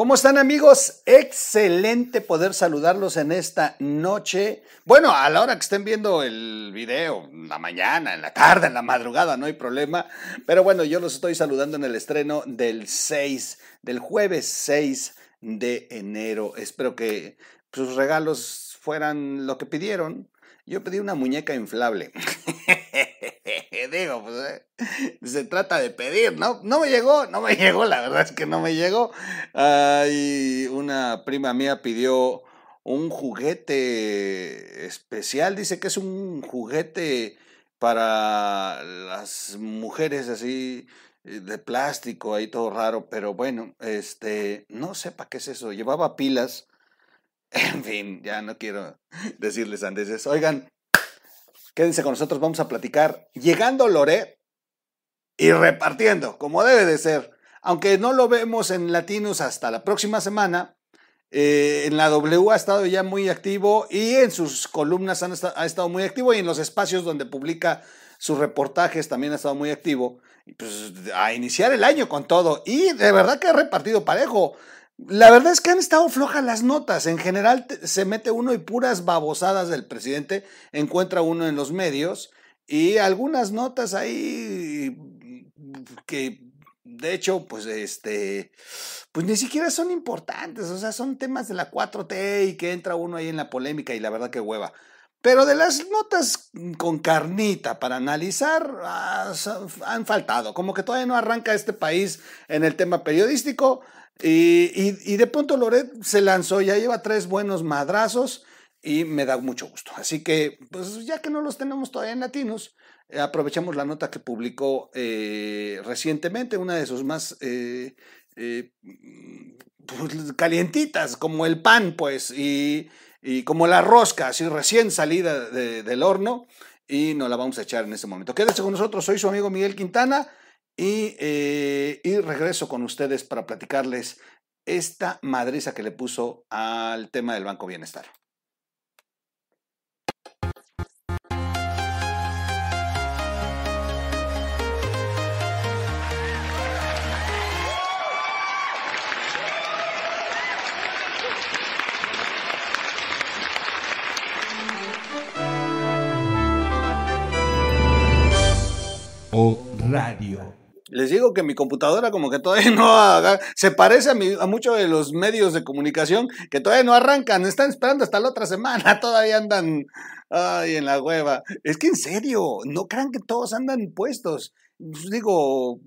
¿Cómo están amigos? Excelente poder saludarlos en esta noche. Bueno, a la hora que estén viendo el video, en la mañana, en la tarde, en la madrugada, no hay problema. Pero bueno, yo los estoy saludando en el estreno del 6, del jueves 6 de enero. Espero que sus regalos fueran lo que pidieron. Yo pedí una muñeca inflable. Digo, pues eh, se trata de pedir, ¿no? No me llegó, no me llegó, la verdad es que no me llegó. Una prima mía pidió un juguete especial, dice que es un juguete para las mujeres así eh, de plástico, ahí todo raro, pero bueno, este, no sé para qué es eso, llevaba pilas. En fin, ya no quiero decirles antes Oigan, Quédense con nosotros, vamos a platicar llegando Loret y repartiendo, como debe de ser. Aunque no lo vemos en Latinos hasta la próxima semana, eh, en la W ha estado ya muy activo y en sus columnas ha estado muy activo y en los espacios donde publica sus reportajes también ha estado muy activo. Pues a iniciar el año con todo y de verdad que ha repartido parejo. La verdad es que han estado flojas las notas. En general se mete uno y puras babosadas del presidente encuentra uno en los medios y algunas notas ahí que de hecho pues este pues ni siquiera son importantes, o sea, son temas de la 4T y que entra uno ahí en la polémica y la verdad que hueva. Pero de las notas con carnita para analizar ah, han faltado, como que todavía no arranca este país en el tema periodístico. Y, de pronto Loret se lanzó, ya lleva tres buenos madrazos y me da mucho gusto. Así que, pues ya que no los tenemos todavía en latinos, eh, aprovechamos la nota que publicó eh, recientemente, una de sus más eh, pues, calientitas, como el pan, pues, y, como la rosca, así recién salida del horno, y nos la vamos a echar en este momento. Quédese con nosotros, soy su amigo Miguel Quintana. Eh, y, regreso con ustedes para platicarles esta madriza que le puso al tema del Banco Bienestar. Radio. Les digo que mi computadora como que todavía no se parece a, mi, a muchos de los medios de comunicación que todavía no arrancan, están esperando hasta la otra semana, todavía andan ay, en la hueva. Es que en serio, no crean que todos andan puestos. Pues digo,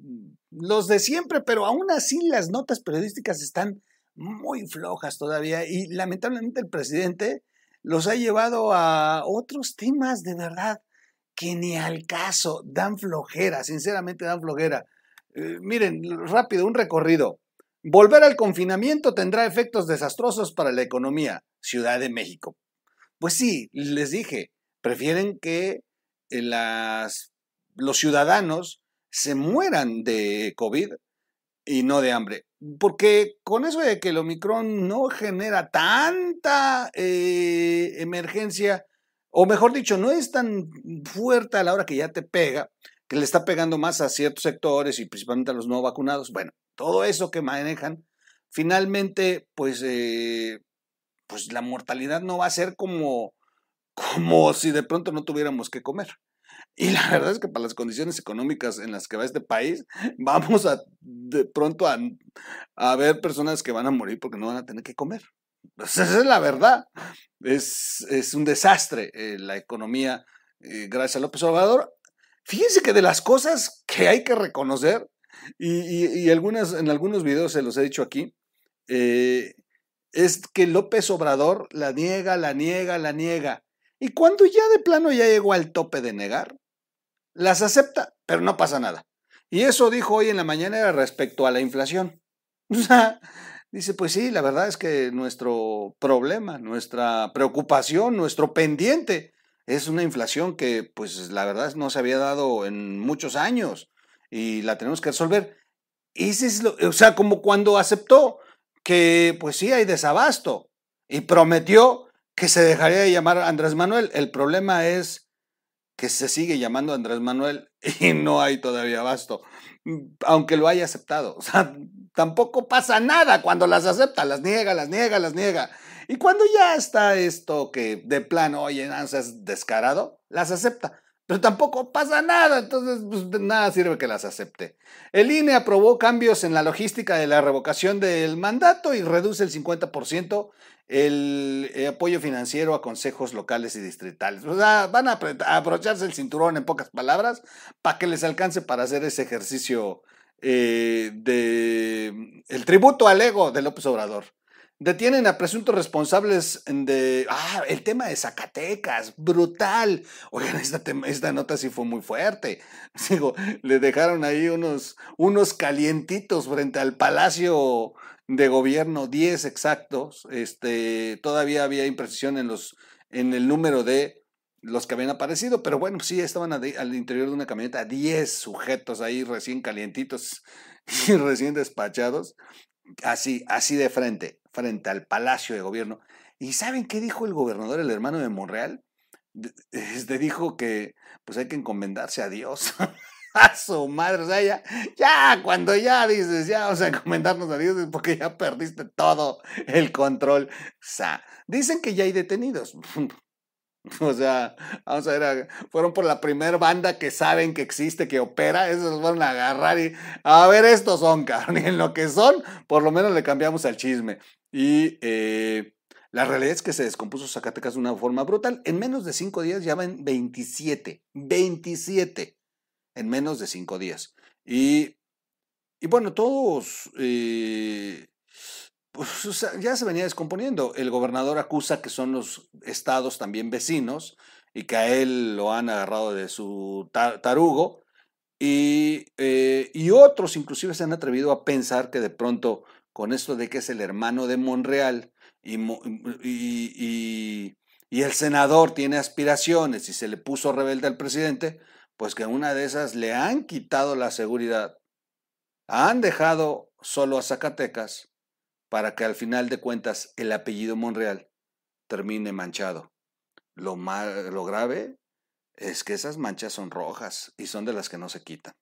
los de siempre, pero aún así las notas periodísticas están muy flojas todavía y lamentablemente el presidente los ha llevado a otros temas de verdad que ni al caso, dan flojera, sinceramente dan flojera. Eh, miren, rápido, un recorrido. Volver al confinamiento tendrá efectos desastrosos para la economía. Ciudad de México. Pues sí, les dije, prefieren que eh, las, los ciudadanos se mueran de COVID y no de hambre. Porque con eso de que el Omicron no genera tanta eh, emergencia, o mejor dicho, no es tan fuerte a la hora que ya te pega, que le está pegando más a ciertos sectores y principalmente a los no vacunados. Bueno, todo eso que manejan, finalmente, pues, eh, pues la mortalidad no va a ser como, como si de pronto no tuviéramos que comer. Y la verdad es que para las condiciones económicas en las que va este país, vamos a de pronto a, a ver personas que van a morir porque no van a tener que comer. Pues esa es la verdad. Es, es un desastre eh, la economía eh, gracias a López Obrador. Fíjense que de las cosas que hay que reconocer, y, algunas, en algunos videos se los he dicho aquí, eh, es que López Obrador la niega, la niega, la niega. Y cuando ya de plano ya llegó al tope de negar, las acepta, pero no pasa nada. Y eso dijo hoy en la mañana respecto a la inflación. O sea, Dice, pues sí, la verdad es que nuestro problema, nuestra preocupación, nuestro pendiente es una inflación que pues la verdad no se había dado en muchos años y la tenemos que resolver. Ese es lo, o sea, como cuando aceptó que pues sí hay desabasto y prometió que se dejaría de llamar Andrés Manuel. El problema es que se sigue llamando Andrés Manuel y no hay todavía abasto, aunque lo haya aceptado. O sea, tampoco pasa nada cuando las acepta, las niega, las niega, las niega. Y cuando ya está esto que de plano, oye, no seas descarado, las acepta. Pero tampoco pasa nada, entonces pues, nada sirve que las acepte. El INE aprobó cambios en la logística de la revocación del mandato y reduce el 50% el eh, apoyo financiero a consejos locales y distritales. Van a, abrocharse el cinturón, en pocas palabras, para que les alcance para hacer ese ejercicio eh, de el tributo al ego de López Obrador. Detienen a presuntos responsables de... Ah, el tema de Zacatecas, brutal. Oigan, esta, esta nota sí fue muy fuerte. Digo, le dejaron ahí unos, unos calientitos frente al Palacio de Gobierno, 10 exactos. Este, todavía había imprecisión en, los, en el número de los que habían aparecido, pero bueno, sí, estaban al interior de una camioneta, 10 sujetos ahí recién calientitos y recién despachados, así, así de frente frente al Palacio de Gobierno. ¿Y saben qué dijo el gobernador, el hermano de Monreal? Este dijo que pues hay que encomendarse a Dios. a su madre, o sea, ya, ya, cuando ya dices, ya vamos a encomendarnos a Dios es porque ya perdiste todo el control. O sea, dicen que ya hay detenidos. O sea, vamos a ver, fueron por la primera banda que saben que existe, que opera, esos los van a agarrar y a ver, estos son, cabrón, y en lo que son, por lo menos le cambiamos al chisme. Y eh, la realidad es que se descompuso Zacatecas de una forma brutal. En menos de cinco días ya van 27, 27 en menos de cinco días. Y, y bueno, todos eh, pues, ya se venía descomponiendo. El gobernador acusa que son los estados también vecinos y que a él lo han agarrado de su tarugo. Y, eh, y otros inclusive se han atrevido a pensar que de pronto con esto de que es el hermano de Monreal y, el senador tiene aspiraciones y se le puso rebelde al presidente, pues que una de esas le han quitado la seguridad, han dejado solo a Zacatecas para que al final de cuentas el apellido Monreal termine manchado. Lo, mal, lo grave es que esas manchas son rojas y son de las que no se quitan.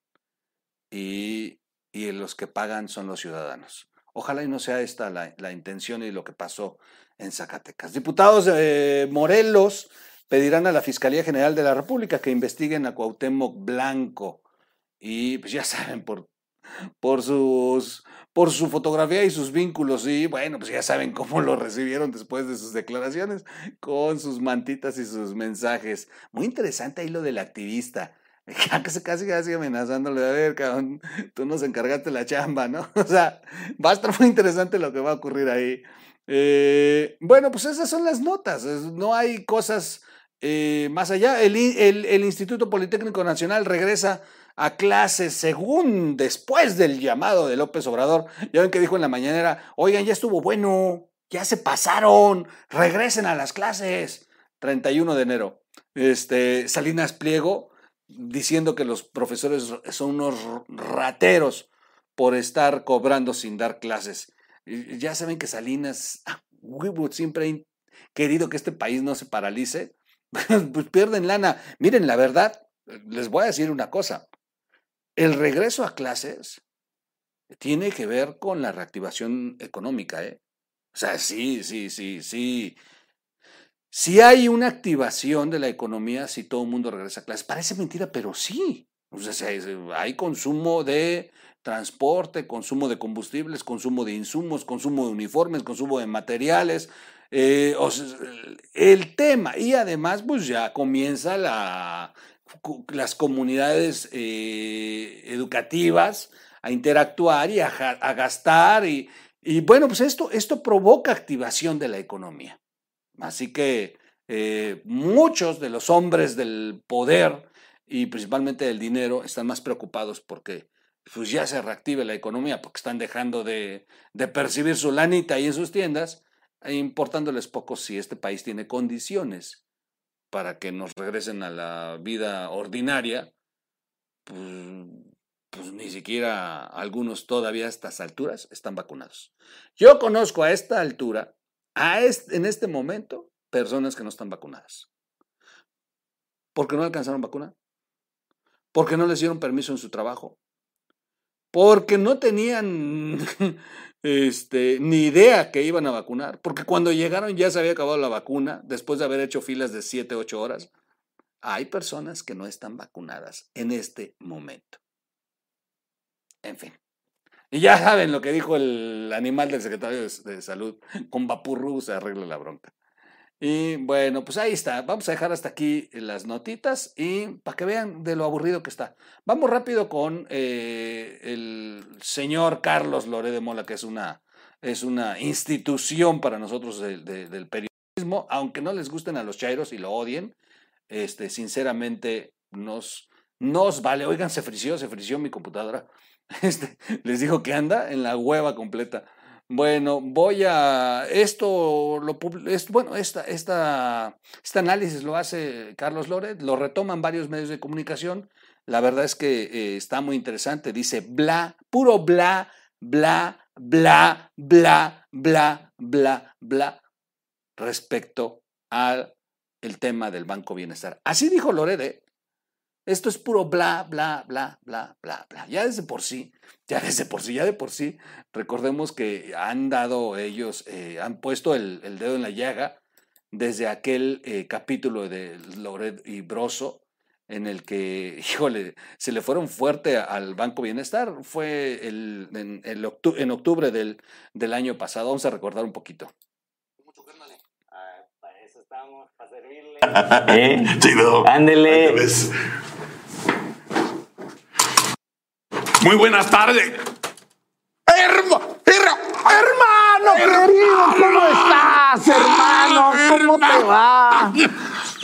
Y, y los que pagan son los ciudadanos. Ojalá y no sea esta la, intención y lo que pasó en Zacatecas. Diputados de Morelos pedirán a la Fiscalía General de la República que investiguen a Cuauhtémoc Blanco. Y pues ya saben, por, por, sus, por su fotografía y sus vínculos. Y bueno, pues ya saben cómo lo recibieron después de sus declaraciones, con sus mantitas y sus mensajes. Muy interesante ahí lo del activista. Casi, casi, amenazándole, a ver, cabrón, tú nos encargaste la chamba, ¿no? O sea, va a estar muy interesante lo que va a ocurrir ahí. Eh, bueno, pues esas son las notas, no hay cosas eh, más allá. El, el, Instituto Politécnico Nacional regresa a clases según después del llamado de López Obrador. Ya ven que dijo en la mañanera, oigan, ya estuvo bueno, ya se pasaron, regresen a las clases. 31 de enero. Este, Salinas Pliego diciendo que los profesores son unos rateros por estar cobrando sin dar clases. Ya saben que Salinas, ah, siempre ha querido que este país no se paralice, pues pierden lana. Miren, la verdad, les voy a decir una cosa. El regreso a clases tiene que ver con la reactivación económica, ¿eh? O sea, sí, sí, sí, sí. Si hay una activación de la economía si todo el mundo regresa a clases. Parece mentira, pero sí. O sea, hay consumo de transporte, consumo de combustibles, consumo de insumos, consumo de uniformes, consumo de materiales. Eh, el tema, y además, pues ya comienza la, las comunidades eh, educativas a interactuar y a, gastar. Y, y, bueno, pues esto, esto provoca activación de la economía. Así que eh, muchos de los hombres del poder y principalmente del dinero están más preocupados porque pues ya se reactive la economía, porque están dejando de, de percibir su lanita ahí en sus tiendas, e importándoles poco si este país tiene condiciones para que nos regresen a la vida ordinaria, pues, pues ni siquiera algunos todavía a estas alturas están vacunados. Yo conozco a esta altura a en este momento personas que no están vacunadas. porque no alcanzaron vacuna, porque no les dieron permiso en su trabajo, porque no tenían este, ni idea que iban a vacunar, porque cuando llegaron ya se había acabado la vacuna después de haber hecho filas de 7, 8 horas. Hay personas que no están vacunadas en este momento. En fin. Y ya saben lo que dijo el animal del secretario de, Salud. Con Vapurru se arregla la bronca. Y bueno, pues ahí está. Vamos a dejar hasta aquí las notitas y para que vean de lo aburrido que está. Vamos rápido con eh, el señor Carlos Loré de Mola, que es una, es una institución para nosotros del periodismo, aunque no les gusten a los chairos y lo odien. Este, sinceramente, nos, nos vale. Oigan, se frició, se frició mi computadora. Este, les digo que anda en la hueva completa. Bueno, voy a. Esto, lo, bueno, esta, esta, este análisis lo hace Carlos Loret, lo retoman varios medios de comunicación. La verdad es que eh, está muy interesante. Dice bla, puro bla, bla, bla, bla, bla, bla, bla, respecto al el tema del Banco Bienestar. Así dijo Loret, ¿eh? Esto es puro bla, bla, bla, bla, bla, bla. Ya desde por sí, ya desde por sí, ya de por sí, recordemos que han dado ellos, eh, han puesto el, dedo en la llaga desde aquel eh, capítulo de Loret y Broso, en el que, híjole, se le fueron fuerte al Banco Bienestar. Fue el, en, en, octubre del, del año pasado. Vamos a recordar un poquito. Ah, servirle. ¿Eh? Chido. Ándele. Muy buenas tardes. Herma, hermano querido, ¿cómo estás, hermano? ¿Cómo te va?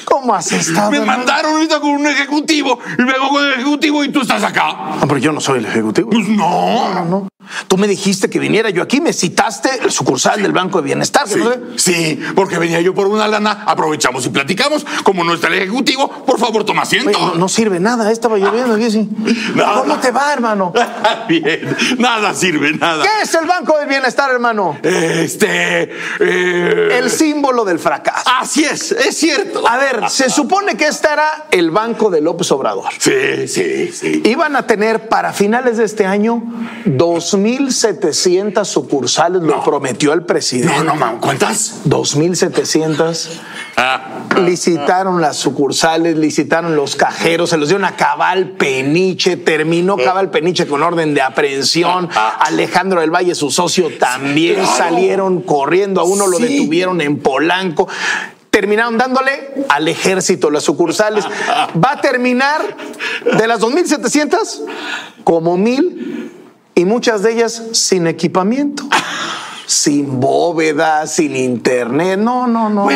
¿Cómo has estado? Me mandaron ahorita con un ejecutivo y me hago con el ejecutivo y tú estás acá. Ah, pero yo no soy el ejecutivo. Pues no. No, no. Tú me dijiste que viniera yo aquí, me citaste el sucursal del Banco de Bienestar. Sí, sí, porque venía yo por una lana, aprovechamos y platicamos. Como no está el ejecutivo, por favor, toma asiento. no, sirve nada, estaba lloviendo aquí, sí. ¿Cómo te va, hermano? Bien, nada sirve, nada. ¿Qué es el Banco de Bienestar, hermano? Este. Eh, el símbolo del fracaso. Así es, es cierto. A ver, se supone que este era el Banco de López Obrador. Sí, sí, sí. Iban a tener para finales de este año dos 2.700 sucursales, lo prometió el presidente. No, no, man, ¿cuántas? 2.700. Ah. Licitaron las sucursales, licitaron los cajeros, se los dieron a Cabal Peniche, terminó Cabal Peniche con orden de aprehensión. Ah, ah. Alejandro del Valle, su socio, también salieron corriendo, a uno lo detuvieron en Polanco terminaron dándole al ejército las sucursales. Va a terminar de las 2.700 como mil y muchas de ellas sin equipamiento. sin bóveda, sin internet. No, no, no.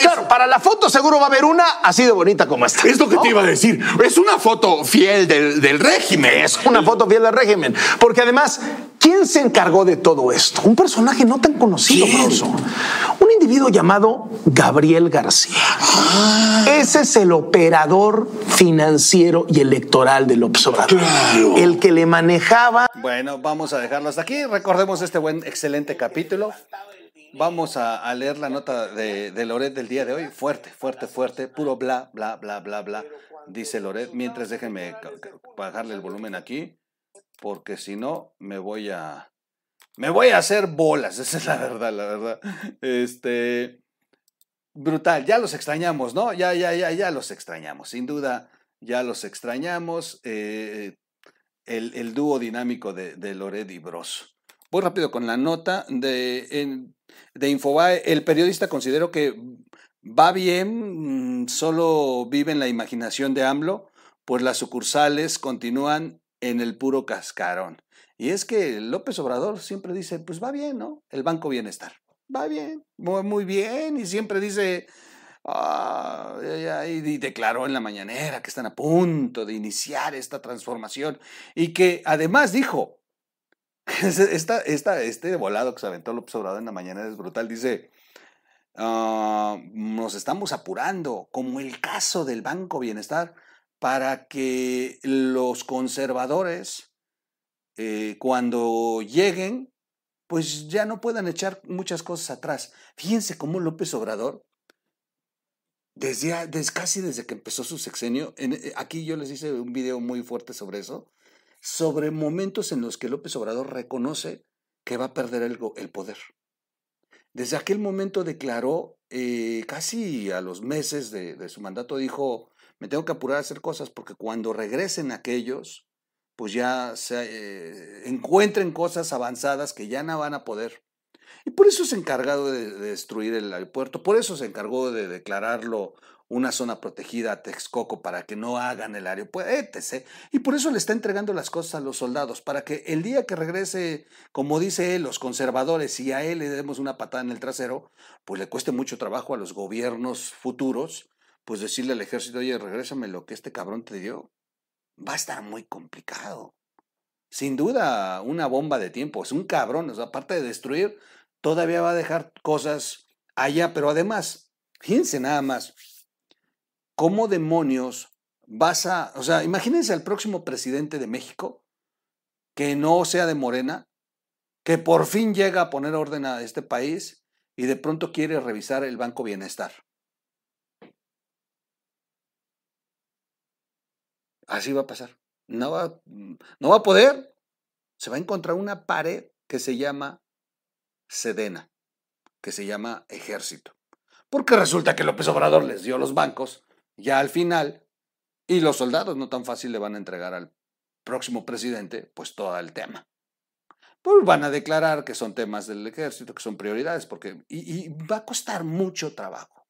Claro, para la foto seguro va a haber una así de bonita como esta. Es lo que te iba a decir. Es una foto fiel del, régimen. Es una foto fiel del régimen. Porque además, ¿quién se encargó de todo esto? Un personaje no tan conocido, Un individuo llamado Gabriel García. Ah. Ese es el operador financiero y electoral del Observador. El que le manejaba. Bueno, vamos a dejarlo hasta aquí. Recordemos este buen, excelente capítulo capítulo. Vamos a, leer la nota de, Loret del día de hoy. Fuerte, fuerte, fuerte. Puro bla, bla, bla, bla, bla. Dice Loret. Mientras déjenme bajarle el volumen aquí. Porque si no, me voy a. Me voy a hacer bolas. Esa es la verdad, la verdad. Este. Brutal. Ya los extrañamos, ¿no? Ya, ya, ya, ya los extrañamos. Sin duda, ya los extrañamos. Eh, el, el, dúo dinámico de, de Loret y Bros. Voy rápido con la nota de, de Infobae. El periodista consideró que va bien, mm, solo vive en la imaginación de AMLO, pues las sucursales continúan en el puro cascarón. Y es que López Obrador siempre dice, pues va bien, ¿no? El Banco Bienestar. Va bien, muy, bien. Y siempre dice, ah, y declaró en la mañanera que están a punto de iniciar esta transformación. Y que además dijo, Esta, este volado que se aventó López Obrador en la mañana es brutal. Dice, ah, nos estamos apurando, como el caso del Banco Bienestar, para que los conservadores, eh, cuando lleguen, pues ya no puedan echar muchas cosas atrás. Fíjense cómo López Obrador desde, desde, casi desde que empezó su sexenio, eh, aquí yo les hice un video muy fuerte sobre eso, sobre momentos en los que López Obrador reconoce que va a perder el, el poder. Desde aquel momento declaró, eh, casi a los meses de, su mandato, dijo, me tengo que apurar a hacer cosas porque cuando regresen aquellos, pues ya se, eh, encuentren cosas avanzadas que ya no van a poder. Y por eso se encargado de, de destruir el aeropuerto, por eso se encargó de declararlo una zona protegida a Texcoco para que no hagan el aeropuerto, etc. Y por eso le está entregando las cosas a los soldados, para que el día que regrese, como dice él, los conservadores y a él le demos una patada en el trasero, pues le cueste mucho trabajo a los gobiernos futuros, pues decirle al ejército, oye, regrésame lo que este cabrón te dio. Va a estar muy complicado. Sin duda, una bomba de tiempo. Es un cabrón. Aparte de destruir, todavía va a dejar cosas allá. Pero además, fíjense nada más, ¿cómo demonios vas a, o sea, imagínense al próximo presidente de México, que no sea de Morena, que por fin llega a poner orden a este país y de pronto quiere revisar el Banco Bienestar. Así va a pasar. No va, no va a poder. Se va a encontrar una pared que se llama Sedena, que se llama Ejército. Porque resulta que López Obrador les dio los bancos ya al final, y los soldados no tan fácil le van a entregar al próximo presidente, pues todo el tema. Pues van a declarar que son temas del ejército, que son prioridades, porque, y, va a costar mucho trabajo.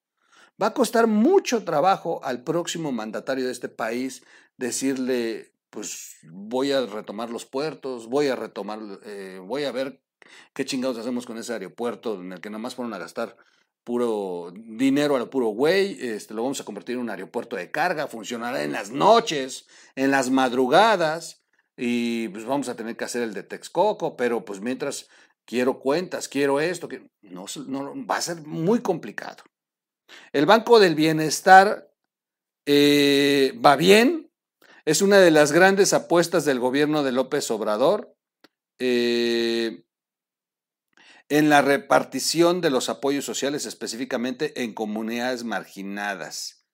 Va a costar mucho trabajo al próximo mandatario de este país decirle, pues voy a retomar los puertos, voy a retomar, eh, voy a ver qué chingados hacemos con ese aeropuerto en el que nada más fueron a gastar puro dinero a lo puro güey, este, lo vamos a convertir en un aeropuerto de carga, funcionará en las noches, en las madrugadas, y pues vamos a tener que hacer el de Texcoco, pero pues mientras quiero cuentas, quiero esto, que no, no va a ser muy complicado. El Banco del Bienestar eh, va bien, es una de las grandes apuestas del gobierno de López Obrador. Eh, en la repartición de los apoyos sociales, específicamente en comunidades marginadas.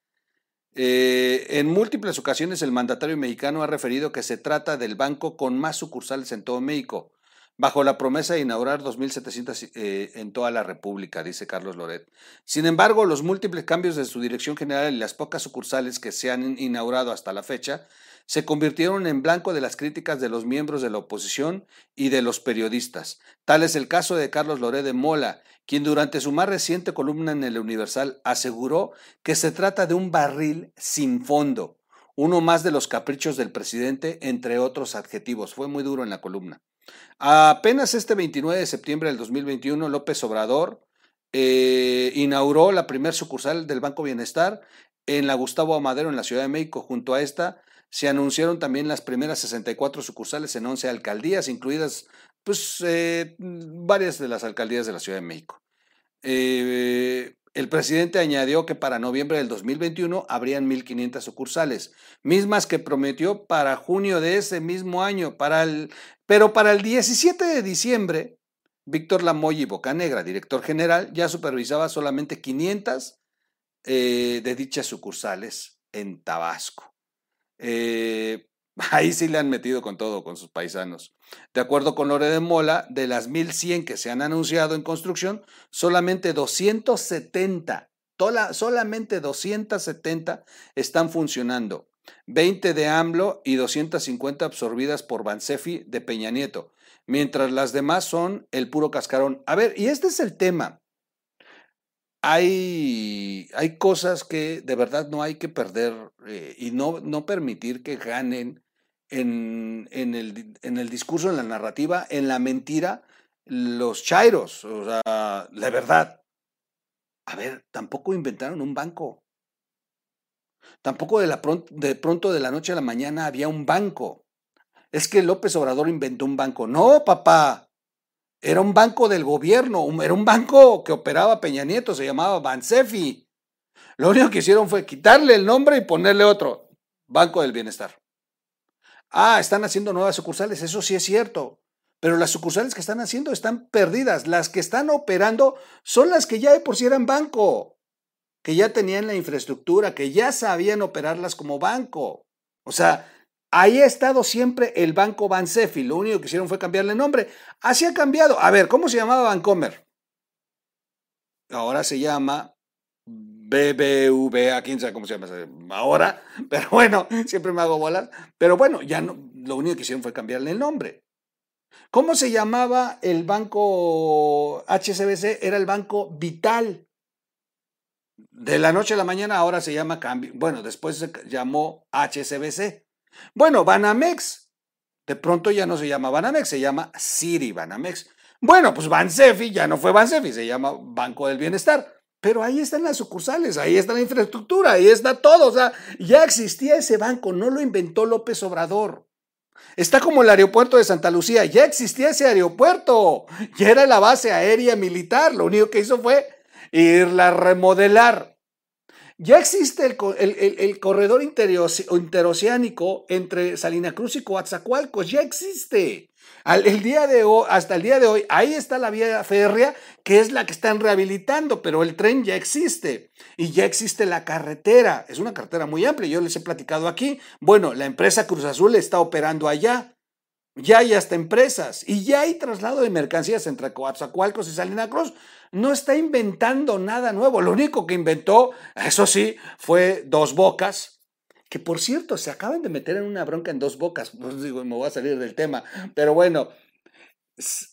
Eh, en múltiples ocasiones el mandatario mexicano ha referido que se trata del banco con más sucursales en todo México, bajo la promesa de inaugurar 2.700 eh, en toda la República, dice Carlos Loret. Sin embargo, los múltiples cambios de su dirección general y las pocas sucursales que se han inaugurado hasta la fecha se convirtieron en blanco de las críticas de los miembros de la oposición y de los periodistas. Tal es el caso de Carlos Loré de Mola, quien durante su más reciente columna en el Universal aseguró que se trata de un barril sin fondo, uno más de los caprichos del presidente, entre otros adjetivos. Fue muy duro en la columna. Apenas este 29 de septiembre del 2021, López Obrador eh, inauguró la primer sucursal del Banco Bienestar en la Gustavo Amadero en la Ciudad de México. Junto a esta se anunciaron también las primeras 64 sucursales en 11 alcaldías, incluidas pues, eh, varias de las alcaldías de la Ciudad de México. Eh, el presidente añadió que para noviembre del 2021 habrían 1.500 sucursales, mismas que prometió para junio de ese mismo año. Para el, pero para el 17 de diciembre, Víctor Lamoy y Bocanegra, director general, ya supervisaba solamente 500 eh, de dichas sucursales en Tabasco. Eh, ahí sí le han metido con todo, con sus paisanos. De acuerdo con Lore de Mola, de las 1.100 que se han anunciado en construcción, solamente 270, solamente 270 están funcionando. 20 de AMLO y 250 absorbidas por Bansefi de Peña Nieto, mientras las demás son el puro cascarón. A ver, y este es el tema hay, hay cosas que de verdad no hay que perder eh, y no, no permitir que ganen en, en, el, en el discurso, en la narrativa, en la mentira, los chairos. O sea, la verdad. A ver, tampoco inventaron un banco. Tampoco de, la de pronto de la noche a la mañana había un banco. Es que López Obrador inventó un banco. No, papá. Era un banco del gobierno, era un banco que operaba Peña Nieto, se llamaba Bansefi. Lo único que hicieron fue quitarle el nombre y ponerle otro, Banco del Bienestar. Ah, están haciendo nuevas sucursales, eso sí es cierto, pero las sucursales que están haciendo están perdidas. Las que están operando son las que ya de por sí eran banco, que ya tenían la infraestructura, que ya sabían operarlas como banco. O sea, ahí ha estado siempre el banco Bansefi. Lo único que hicieron fue cambiarle nombre. Así ha cambiado. A ver, ¿cómo se llamaba Bancomer? Ahora se llama BBVA, quién sabe cómo se llama ahora, pero bueno, siempre me hago bolas. Pero bueno, ya no, lo único que hicieron fue cambiarle el nombre. ¿Cómo se llamaba el banco HCBC? Era el banco Vital. De la noche a la mañana ahora se llama cambio. Bueno, después se llamó HCBC. Bueno, Banamex. De pronto ya no se llama Banamex, se llama City Banamex. Bueno, pues Bansefi ya no fue Bansefi, se llama Banco del Bienestar. Pero ahí están las sucursales, ahí está la infraestructura, ahí está todo. O sea, ya existía ese banco, no lo inventó López Obrador. Está como el aeropuerto de Santa Lucía, ya existía ese aeropuerto, ya era la base aérea militar, lo único que hizo fue irla a remodelar. Ya existe el, corredor interoceánico entre Salina Cruz y Coatzacoalcos, ya existe el día de hoy, hasta el día de hoy, ahí está la vía férrea, que es la que están rehabilitando, pero el tren ya existe y ya existe la carretera. Es una carretera muy amplia, yo les he platicado aquí. Bueno, la empresa Cruz Azul está operando allá. Ya hay hasta empresas y ya hay traslado de mercancías entre Coatzacoalcos y Salina Cruz. No está inventando nada nuevo. Lo único que inventó, eso sí, fue dos bocas, que por cierto se acaban de meter en una bronca en dos bocas, digo, me voy a salir del tema, pero bueno,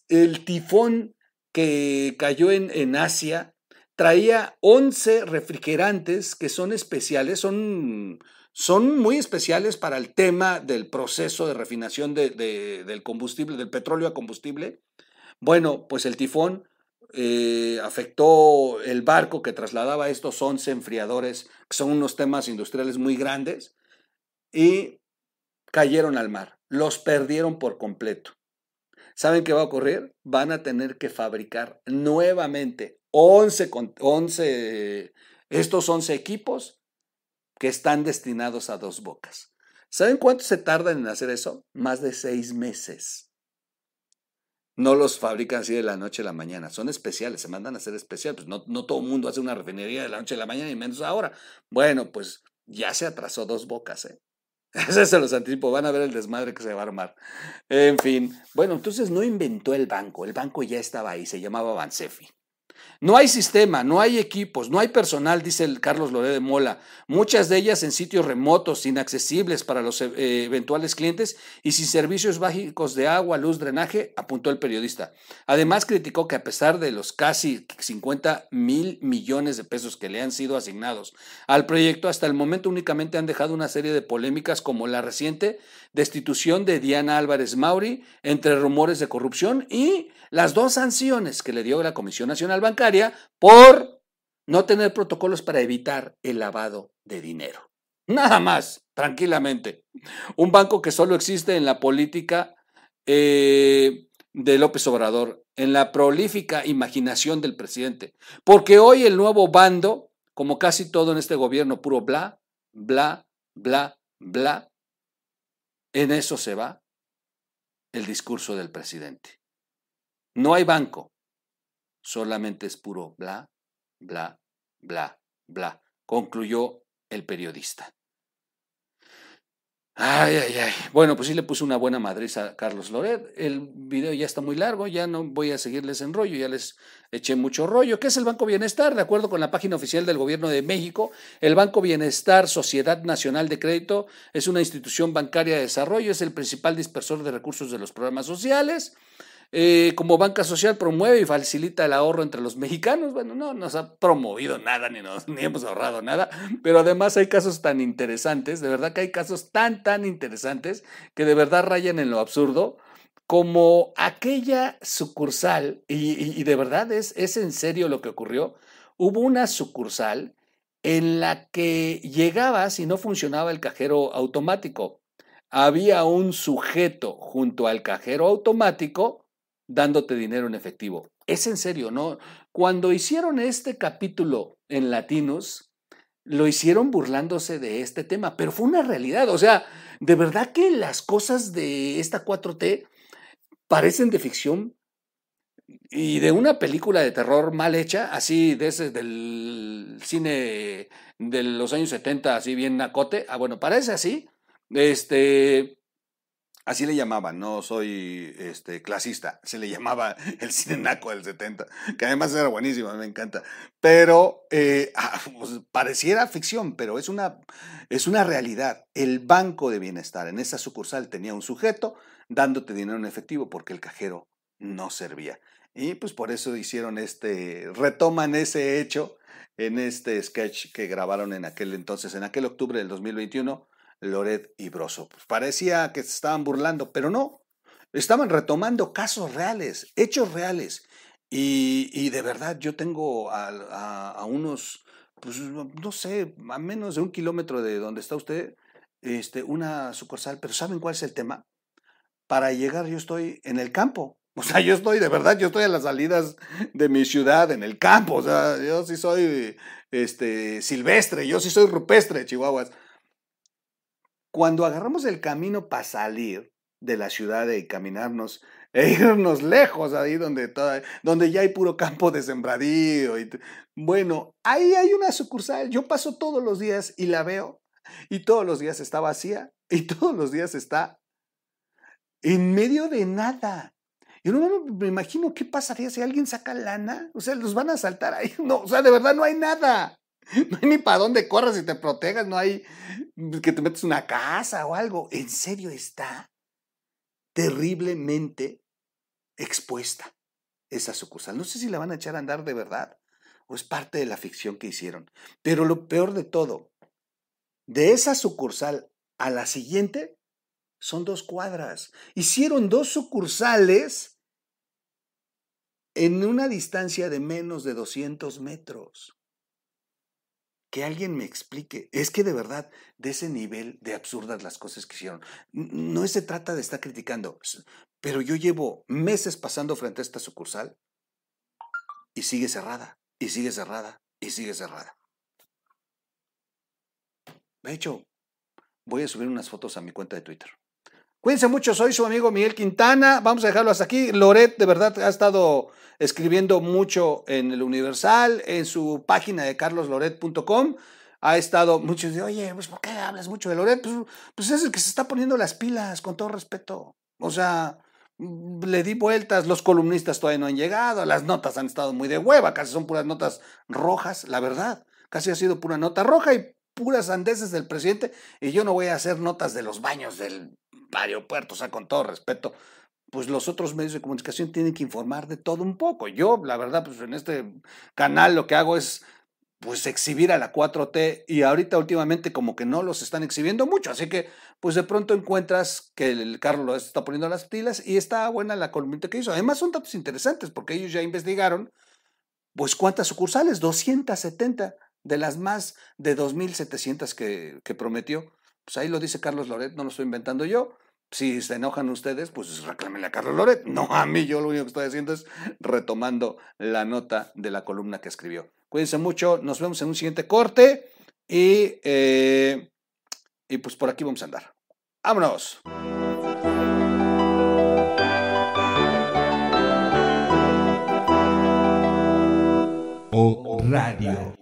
el tifón que cayó en, en Asia traía 11 refrigerantes que son especiales, son, son muy especiales para el tema del proceso de refinación de, del combustible, del petróleo a combustible. Bueno, pues el tifón eh, afectó el barco que trasladaba estos 11 enfriadores, que son unos temas industriales muy grandes, y cayeron al mar. Los perdieron por completo. ¿Saben qué va a ocurrir? Van a tener que fabricar nuevamente 11, 11 estos 11 equipos que están destinados a dos bocas. ¿Saben cuánto se tardan en hacer eso? Más de seis meses. No los fabrican así de la noche a la mañana, son especiales, se mandan a hacer especiales. Pues no, no todo el mundo hace una refinería de la noche a la mañana y menos ahora. Bueno, pues ya se atrasó dos bocas, ¿eh? Ese se los anticipo, van a ver el desmadre que se va a armar. En fin, bueno, entonces no inventó el banco, el banco ya estaba ahí, se llamaba Bansefi. No hay sistema, no hay equipos, no hay personal, dice Carlos Loré de Mola. Muchas de ellas en sitios remotos, inaccesibles para los eh, eventuales clientes y sin servicios básicos de agua, luz, drenaje, apuntó el periodista. Además, criticó que a pesar de los casi 50 mil millones de pesos que le han sido asignados al proyecto, hasta el momento únicamente han dejado una serie de polémicas como la reciente destitución de Diana Álvarez Mauri entre rumores de corrupción y las dos sanciones que le dio la Comisión Nacional Bancaria por no tener protocolos para evitar el lavado de dinero. Nada más, tranquilamente. Un banco que solo existe en la política eh, de López Obrador, en la prolífica imaginación del presidente. Porque hoy el nuevo bando, como casi todo en este gobierno, puro bla, bla, bla, bla, en eso se va el discurso del presidente. No hay banco, solamente es puro bla, bla, bla, bla, concluyó el periodista. Ay, ay, ay. Bueno, pues sí le puse una buena madriza a Carlos Loret. El video ya está muy largo, ya no voy a seguirles en rollo, ya les eché mucho rollo. ¿Qué es el Banco Bienestar? De acuerdo con la página oficial del Gobierno de México, el Banco Bienestar, Sociedad Nacional de Crédito, es una institución bancaria de desarrollo, es el principal dispersor de recursos de los programas sociales. Eh, como banca social promueve y facilita el ahorro entre los mexicanos. Bueno, no nos ha promovido nada ni, nos, ni hemos ahorrado nada, pero además hay casos tan interesantes, de verdad que hay casos tan, tan interesantes que de verdad rayan en lo absurdo, como aquella sucursal, y, de verdad es, es en serio lo que ocurrió, hubo una sucursal en la que llegabas y no funcionaba el cajero automático. Había un sujeto junto al cajero automático dándote dinero en efectivo. Es en serio, ¿no? Cuando hicieron este capítulo en Latinos, lo hicieron burlándose de este tema, pero fue una realidad. O sea, de verdad que las cosas de esta 4T parecen de ficción, y de una película de terror mal hecha, así de ese del cine de los años 70, así bien nacote. Ah, bueno, parece así. Este, Así le llamaban, no soy este, clasista, se le llamaba el cine naco del 70, que además era buenísimo, me encanta. Pero eh, ah, pues, pareciera ficción, pero es una, es una realidad. El Banco de Bienestar en esa sucursal tenía un sujeto dándote dinero en efectivo porque el cajero no servía. Y pues por eso hicieron este, retoman ese hecho en este sketch que grabaron en aquel entonces, en aquel octubre del 2021 Loret y Broso. Pues parecía que se estaban burlando, pero no. Estaban retomando casos reales, hechos reales. Y, de verdad, yo tengo a, unos, pues no sé, a menos de un kilómetro de donde está usted, este, una sucursal. Pero ¿saben cuál es el tema? Para llegar yo estoy en el campo. O sea, yo estoy, de verdad, yo estoy a las salidas de mi ciudad, en el campo. O sea, yo sí soy este, silvestre, yo sí soy rupestre, Chihuahuas. Cuando agarramos el camino para salir de la ciudad y caminarnos e irnos lejos, ahí donde, donde ya hay puro campo de sembradío. Y, bueno, ahí hay una sucursal. Yo paso todos los días y la veo. Y todos los días está vacía. Y todos los días está en medio de nada. Yo no me imagino qué pasaría si alguien saca lana. O sea, los van a saltar ahí. No, o sea, de verdad no hay nada. No hay ni para dónde corras y te protejas, no hay que te metes una casa o algo. En serio está terriblemente expuesta esa sucursal. No sé si la van a echar a andar de verdad o es parte de la ficción que hicieron. Pero lo peor de todo, de esa sucursal a la siguiente son dos cuadras. Hicieron dos sucursales en una distancia de menos de 200 metros que alguien me explique. Es que de verdad, de ese nivel de absurdas las cosas que hicieron. No se trata de estar criticando, pero yo llevo meses pasando frente a esta sucursal y sigue cerrada, y sigue cerrada, y sigue cerrada. De hecho, voy a subir unas fotos a mi cuenta de Twitter. Cuídense mucho, soy su amigo Miguel Quintana. Vamos a dejarlo hasta aquí. Loret, de verdad, ha estado escribiendo mucho en el Universal, en su página de carlosloret.com. Ha estado, muchos de, oye, pues ¿por qué hablas mucho de Loret? Pues, pues, es el que se está poniendo las pilas, con todo respeto. O sea, mm, le di vueltas, los columnistas todavía no han llegado, las notas han estado muy de hueva, casi son puras notas rojas, la verdad. Casi ha sido pura nota roja y puras andeses del presidente. Y yo no voy a hacer notas de los baños del aeropuerto, o sea, con todo respeto, pues los otros medios de comunicación tienen que informar de todo un poco. Yo, la verdad, pues en este canal lo que hago es pues exhibir a la 4T y ahorita últimamente como que no los están exhibiendo mucho, así que pues de pronto encuentras que el Carlos está poniendo las pilas y está buena la columnita que hizo. Además son datos interesantes porque ellos ya investigaron pues cuántas sucursales, 270 de las más de 2.700 que, que prometió. Pues ahí lo dice Carlos Loret, no lo estoy inventando yo. Si se enojan ustedes, pues reclámenle a Carlos Loret. No a mí, yo lo único que estoy haciendo es retomando la nota de la columna que escribió. Cuídense mucho, nos vemos en un siguiente corte y, eh, y pues por aquí vamos a andar. ¡Vámonos! O Radio.